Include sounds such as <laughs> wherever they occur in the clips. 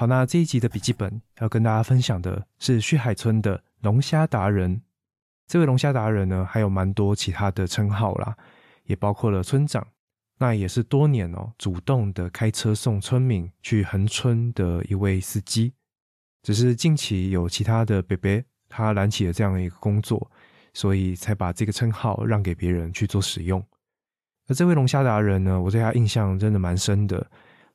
好，那这一集的笔记本要跟大家分享的是旭海村的龙虾达人。这位龙虾达人呢，还有蛮多其他的称号啦，也包括了村长。那也是多年哦，主动的开车送村民去横村的一位司机。只是近期有其他的伯伯，他揽起了这样的一个工作，所以才把这个称号让给别人去做使用。而这位龙虾达人呢，我对他印象真的蛮深的。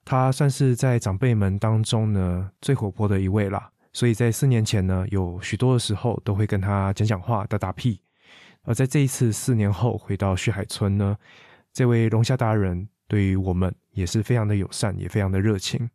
他算是在长辈们当中呢最活泼的一位啦，所以在四年前呢，有许多的时候都会跟他讲讲话、打打屁。而在这一次四年后回到旭海村呢，这位龙虾达人对于我们也是非常的友善，也非常的热情。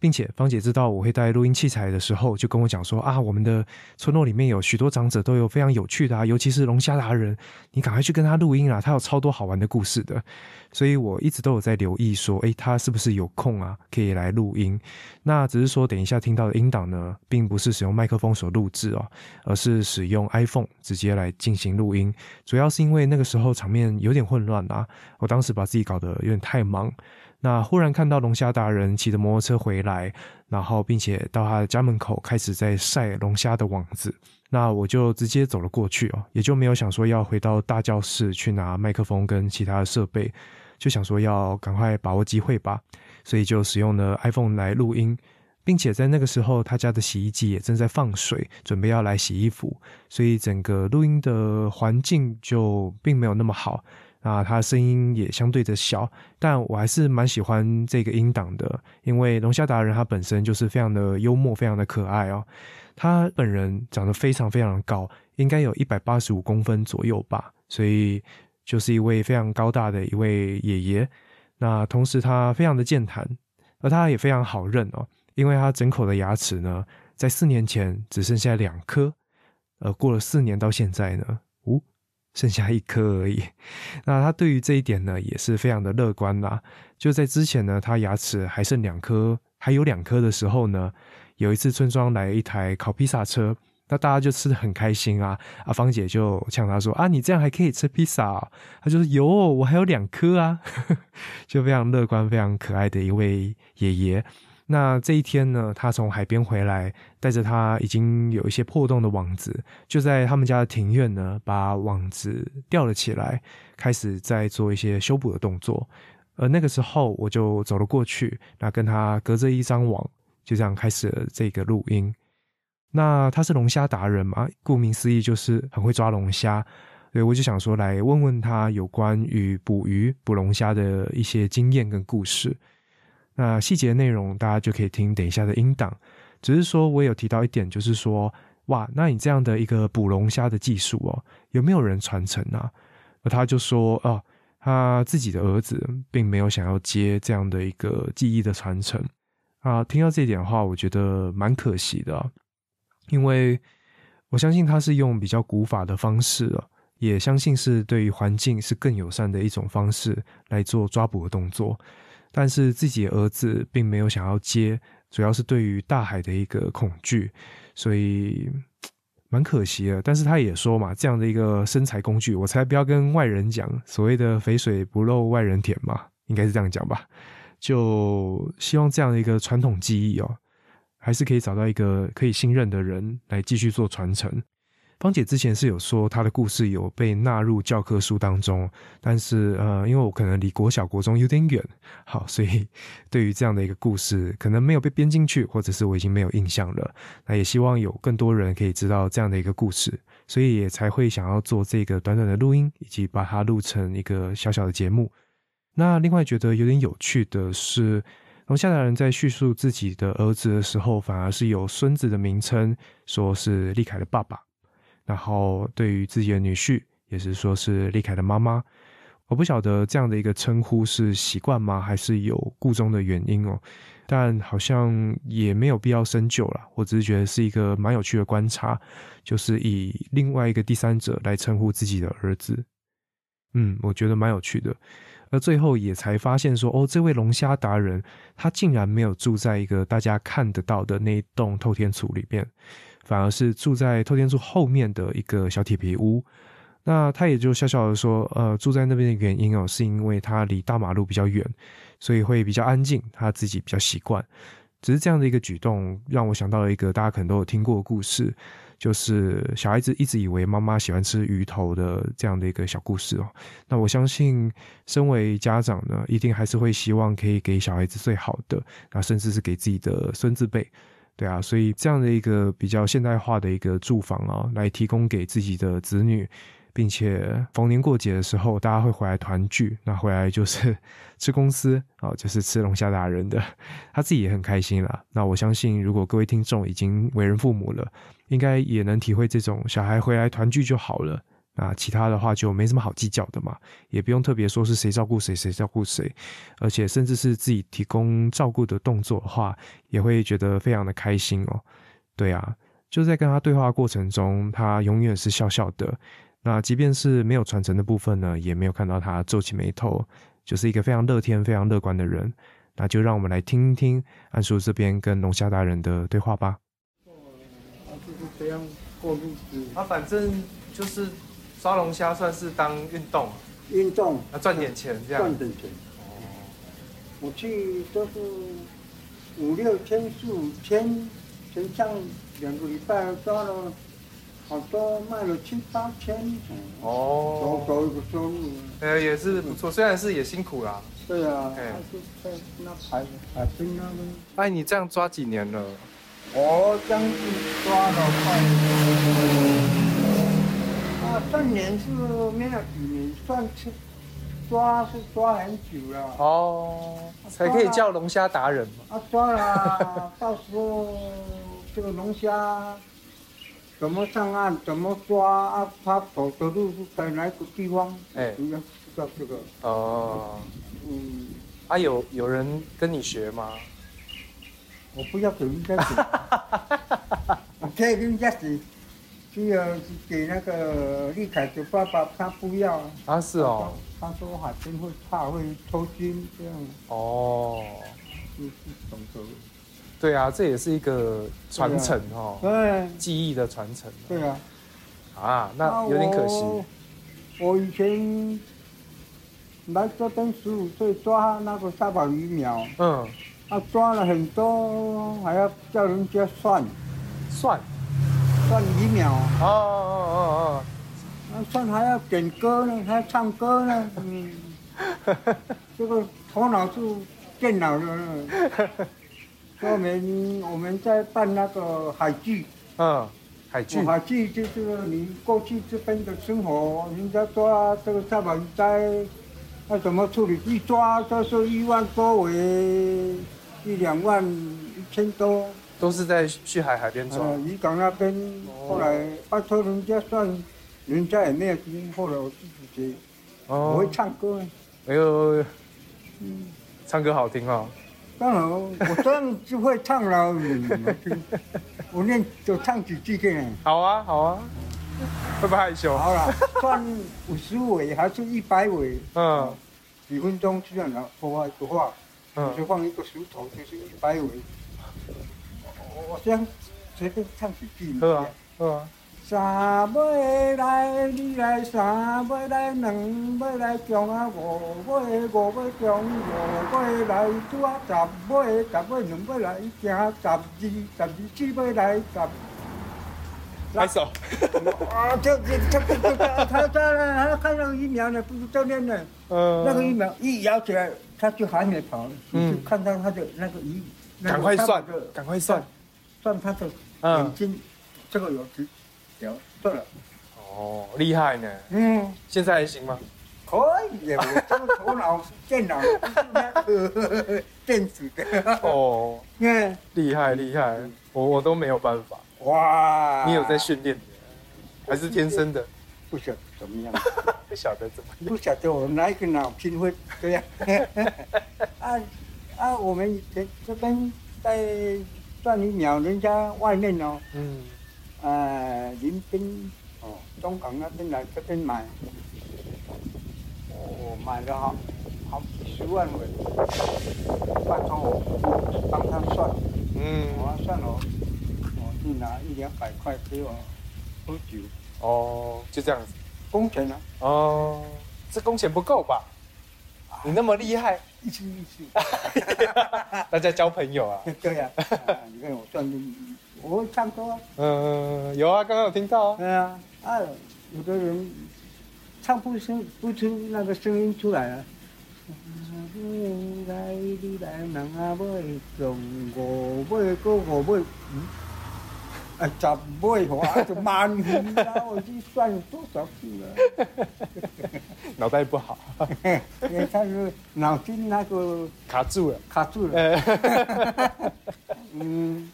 并且芳姐知道我会带录音器材的时候，就跟我讲说啊，我们的村落里面有许多长者都有非常有趣的啊，尤其是龙虾达人，你赶快去跟他录音啊，他有超多好玩的故事的。所以我一直都有在留意说，诶，他是不是有空啊，可以来录音？那只是说，等一下听到的音档呢，并不是使用麦克风所录制哦，而是使用 iPhone 直接来进行录音。主要是因为那个时候场面有点混乱啊，我当时把自己搞得有点太忙。那忽然看到龙虾达人骑着摩托车回来，然后并且到他的家门口开始在晒龙虾的网子，那我就直接走了过去哦，也就没有想说要回到大教室去拿麦克风跟其他的设备，就想说要赶快把握机会吧，所以就使用了 iPhone 来录音，并且在那个时候他家的洗衣机也正在放水，准备要来洗衣服，所以整个录音的环境就并没有那么好。啊，他声音也相对的小，但我还是蛮喜欢这个音档的，因为龙虾达人他本身就是非常的幽默，非常的可爱哦。他本人长得非常非常高，应该有一百八十五公分左右吧，所以就是一位非常高大的一位爷爷。那同时他非常的健谈，而他也非常好认哦，因为他整口的牙齿呢，在四年前只剩下两颗，呃，过了四年到现在呢，呜。剩下一颗而已，<laughs> 那他对于这一点呢，也是非常的乐观啦。就在之前呢，他牙齿还剩两颗，还有两颗的时候呢，有一次村庄来一台烤披萨车，那大家就吃的很开心啊。阿芳姐就呛他说：“啊，你这样还可以吃披萨？”他就说：“有，我还有两颗啊。” <laughs> 就非常乐观、非常可爱的一位爷爷。那这一天呢，他从海边回来，带着他已经有一些破洞的网子，就在他们家的庭院呢，把网子吊了起来，开始在做一些修补的动作。而那个时候，我就走了过去，那跟他隔着一张网，就这样开始了这个录音。那他是龙虾达人嘛，顾名思义就是很会抓龙虾，所以我就想说来问问他有关于捕鱼、捕龙虾的一些经验跟故事。那细节内容大家就可以听等一下的音档，只是说我有提到一点，就是说，哇，那你这样的一个捕龙虾的技术哦，有没有人传承啊？而他就说，哦，他自己的儿子并没有想要接这样的一个技艺的传承啊。听到这一点的话，我觉得蛮可惜的，因为我相信他是用比较古法的方式啊，也相信是对于环境是更友善的一种方式来做抓捕的动作。但是自己儿子并没有想要接，主要是对于大海的一个恐惧，所以蛮可惜的。但是他也说嘛，这样的一个生财工具，我才不要跟外人讲。所谓的肥水不漏外人田嘛，应该是这样讲吧。就希望这样的一个传统技艺哦，还是可以找到一个可以信任的人来继续做传承。芳姐之前是有说她的故事有被纳入教科书当中，但是呃，因为我可能离国小国中有点远，好，所以 <laughs> 对于这样的一个故事，可能没有被编进去，或者是我已经没有印象了。那也希望有更多人可以知道这样的一个故事，所以也才会想要做这个短短的录音，以及把它录成一个小小的节目。那另外觉得有点有趣的是，龙虾大人在叙述自己的儿子的时候，反而是有孙子的名称，说是立凯的爸爸。然后对于自己的女婿，也是说是立凯的妈妈，我不晓得这样的一个称呼是习惯吗，还是有故中的原因哦？但好像也没有必要深究了。我只是觉得是一个蛮有趣的观察，就是以另外一个第三者来称呼自己的儿子。嗯，我觉得蛮有趣的。而最后也才发现说，哦，这位龙虾达人他竟然没有住在一个大家看得到的那一栋透天厝里面。反而是住在透天厝后面的一个小铁皮屋，那他也就笑笑的说，呃，住在那边的原因哦，是因为他离大马路比较远，所以会比较安静，他自己比较习惯。只是这样的一个举动，让我想到了一个大家可能都有听过的故事，就是小孩子一直以为妈妈喜欢吃鱼头的这样的一个小故事哦。那我相信，身为家长呢，一定还是会希望可以给小孩子最好的，那甚至是给自己的孙子辈。对啊，所以这样的一个比较现代化的一个住房啊，来提供给自己的子女，并且逢年过节的时候，大家会回来团聚，那回来就是 <laughs> 吃公司啊，就是吃龙虾大人的，他自己也很开心啦。那我相信，如果各位听众已经为人父母了，应该也能体会这种小孩回来团聚就好了。那其他的话就没什么好计较的嘛，也不用特别说是谁照顾谁，谁照顾谁，而且甚至是自己提供照顾的动作的话，也会觉得非常的开心哦。对啊，就在跟他对话过程中，他永远是笑笑的。那即便是没有传承的部分呢，也没有看到他皱起眉头，就是一个非常乐天、非常乐观的人。那就让我们来听听安叔这边跟龙虾大人的对话吧。就是这样过日子。他反正就是。抓龙虾算是当运动，运动啊赚点钱这样。赚点钱。哦。我去都是五六千、四五千，前上两个礼拜抓了好多，卖了七八千。哦。收收一个收入。呃，也是不错，虽然是也辛苦啦。对啊。哎。在那海海边那边。哎，你这样抓几年了？我将近抓了快。算年是没有几年，算是抓是抓很久了哦，才可以叫龙虾达人嘛。啊，抓了，<laughs> 到时候这个龙虾怎么上岸，怎么抓啊？他走的路是在哪个地方？哎，应该知道这个。哦，嗯，啊，有有人跟你学吗？我不要给人家学，<laughs> 我可以跟人家学。需要给那个立凯的爸爸，他不要啊，是哦，他说海边会怕会抽筋这样。哦，就是懂得。对啊，这也是一个传承哦，对，记忆的传承。对啊。啊，那有点可惜。我以前来这边十五岁抓那个沙宝鱼苗，嗯，他抓了很多，还要叫人家算算。算鱼苗。哦哦哦哦，那算还要点歌呢，还要唱歌呢，<laughs> 嗯，这个头脑是电脑的，<laughs> 说明我们在办那个海剧，嗯，海剧，海剧就是你过去这边的生活，人家抓这个大宝鱼灾，那怎么处理？一抓就是一万多尾，一两万，一千多。都是在旭海海边抓。渔港那边，后来拜托人家算，人家也没有金，后来我自己接。哦。我会唱歌。哎呦，嗯，唱歌好听哦。当然，我这样就会唱了。我念就唱几句给你。好啊，好啊。会不会害羞？好了，算五十尾还是一百尾？嗯。几分钟这样了，说话说话，嗯，就放一个石头，就是一百尾。我先随便唱几句。好啊，好啊。三尾来，你来三尾来，两尾来中啊，五尾五尾中，五尾来拄啊，十尾十尾两尾来行，十二十二七尾来十。来手。啊，这这这这他他他看到疫苗呢，不是教练呢。嗯。那个疫苗一摇起来，他就还没跑，就看到他的那个鱼。赶快算，赶快算。算他的眼睛，这个有值，有对了。哦，厉害呢。嗯，现在还行吗？可以，我这个头脑电脑 <laughs> 电子的。哦，嗯，厉害厉害，我我都没有办法。哇，你有在训练？还是天生的？不晓得怎么样。<laughs> 不晓得怎么样。不晓得我哪一个脑筋会这样。<laughs> 啊啊，我们这这边在。算你秒人家外面哦，嗯，呃，林斌哦，中港那边来这边买，哦，买了好好几十万尾，拜托我帮他算，嗯，我算了，我就拿一两百块给我喝酒，哦，就这样子，工钱呢？哦，这工钱不够吧？你那么厉害，一起一起，大家交朋友啊。对呀，你看我算的，我会唱歌啊。嗯，有啊，刚刚有听到啊。对啊，啊，有的人唱不声不出那个声音出来啊。来你来人啊，就我去算多少次了。脑袋不好，因为他是脑筋那个卡住了，卡住了。<laughs> 嗯。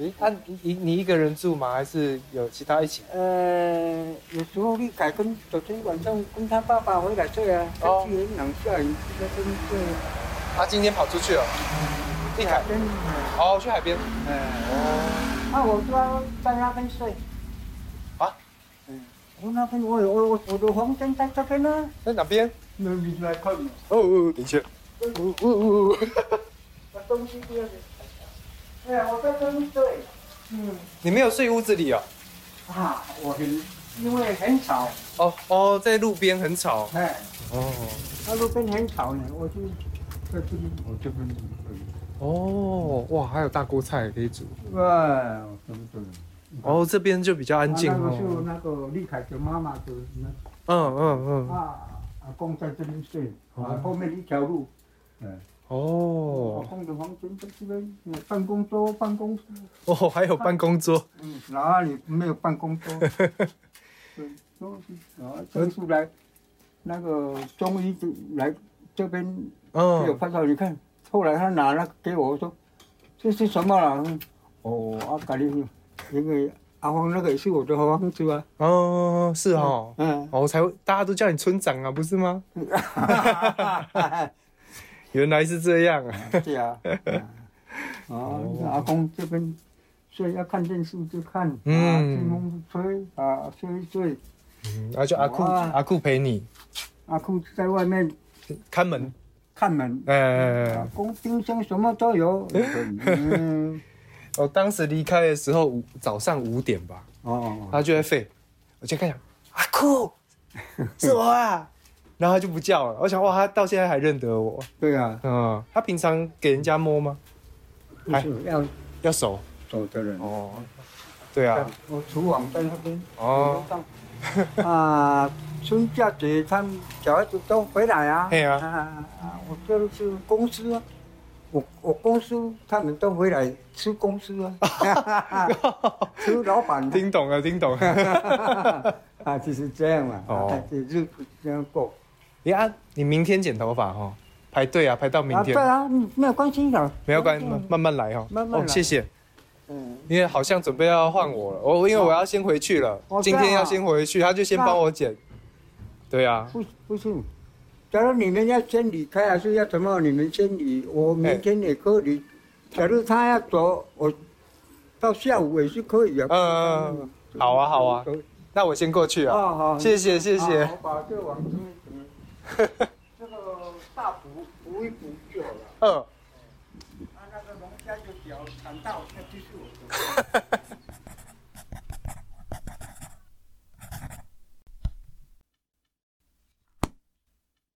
诶，啊，你你一个人住吗？还是有其他一起？呃，有时候丽凯跟昨天晚上跟他爸爸回来睡啊。哦。天冷下雨，在这边睡。他今天跑出去了。丽凯。哦，去海边。嗯。哦。那我说在那边睡。啊？嗯。我那边我我我我的房间在这边呢。在哪边？那你来看嘛。哦哦，等一下。哦哦哦。<laughs> 把东西丢了。对啊，我在这里睡。嗯，你没有睡屋子里哦？啊，我很因为很吵。哦哦，在路边很吵。哎。哦。那路边很吵呢，我就在这里，我这边。哦，哇，还有大锅菜可以煮。哇，真的。哦，这边就比较安静哦。那个是那个李凯的妈妈的那。嗯嗯嗯。啊，阿公在这边睡，啊，后面一条路。嗯。哦，空的房间在这边，办公桌、办公室。哦，还有办公桌。嗯，哪里没有办公桌？对，都是啊，这是来那个中医就来这边，有拍照。你看，后来他拿了给我说，这是什么了？哦，阿咖喱，因为阿芳那个也是我的房子啊。哦，是哦，嗯，哦，才会大家都叫你村长啊，不是吗？原来是这样啊！对啊，啊，<laughs> 阿公这边睡要看电视就看，嗯，吹风吹啊，睡一睡。嗯，那就阿酷阿酷陪你。阿酷在外面看门，看门。哎，阿公冰箱什么都有。嗯，<laughs> 我当时离开的时候五早上五点吧，哦，他就在吠，我就看想阿酷，是我啊。然后他就不叫了，我想哇，他到现在还认得我。对啊，嗯，他平常给人家摸吗？还要要手手的人哦。对啊，我厨房在那边哦。啊，春假节他们小孩子都回来啊。对啊。啊，我就是公司啊，我我公司他们都回来吃公司啊。<laughs> 吃老板。听懂了，听懂了。<laughs> 啊，就是这样嘛。哦。就是这样过。你啊，你明天剪头发哈，排队啊，排到明天。对啊，没有关系的。没有关系，慢慢来哈。慢慢来。谢谢。嗯。因为好像准备要换我了，我因为我要先回去了，今天要先回去，他就先帮我剪。对啊。不不是，假如你们要先离开还是要怎么？你们先离，我明天也可以。假如他要走，我到下午也是可以啊。嗯，好啊好啊，那我先过去啊。好好。谢谢谢谢。我把这网这个大补补一补就好了。嗯。那个龙虾就比较强大我现在必须我补 <laughs>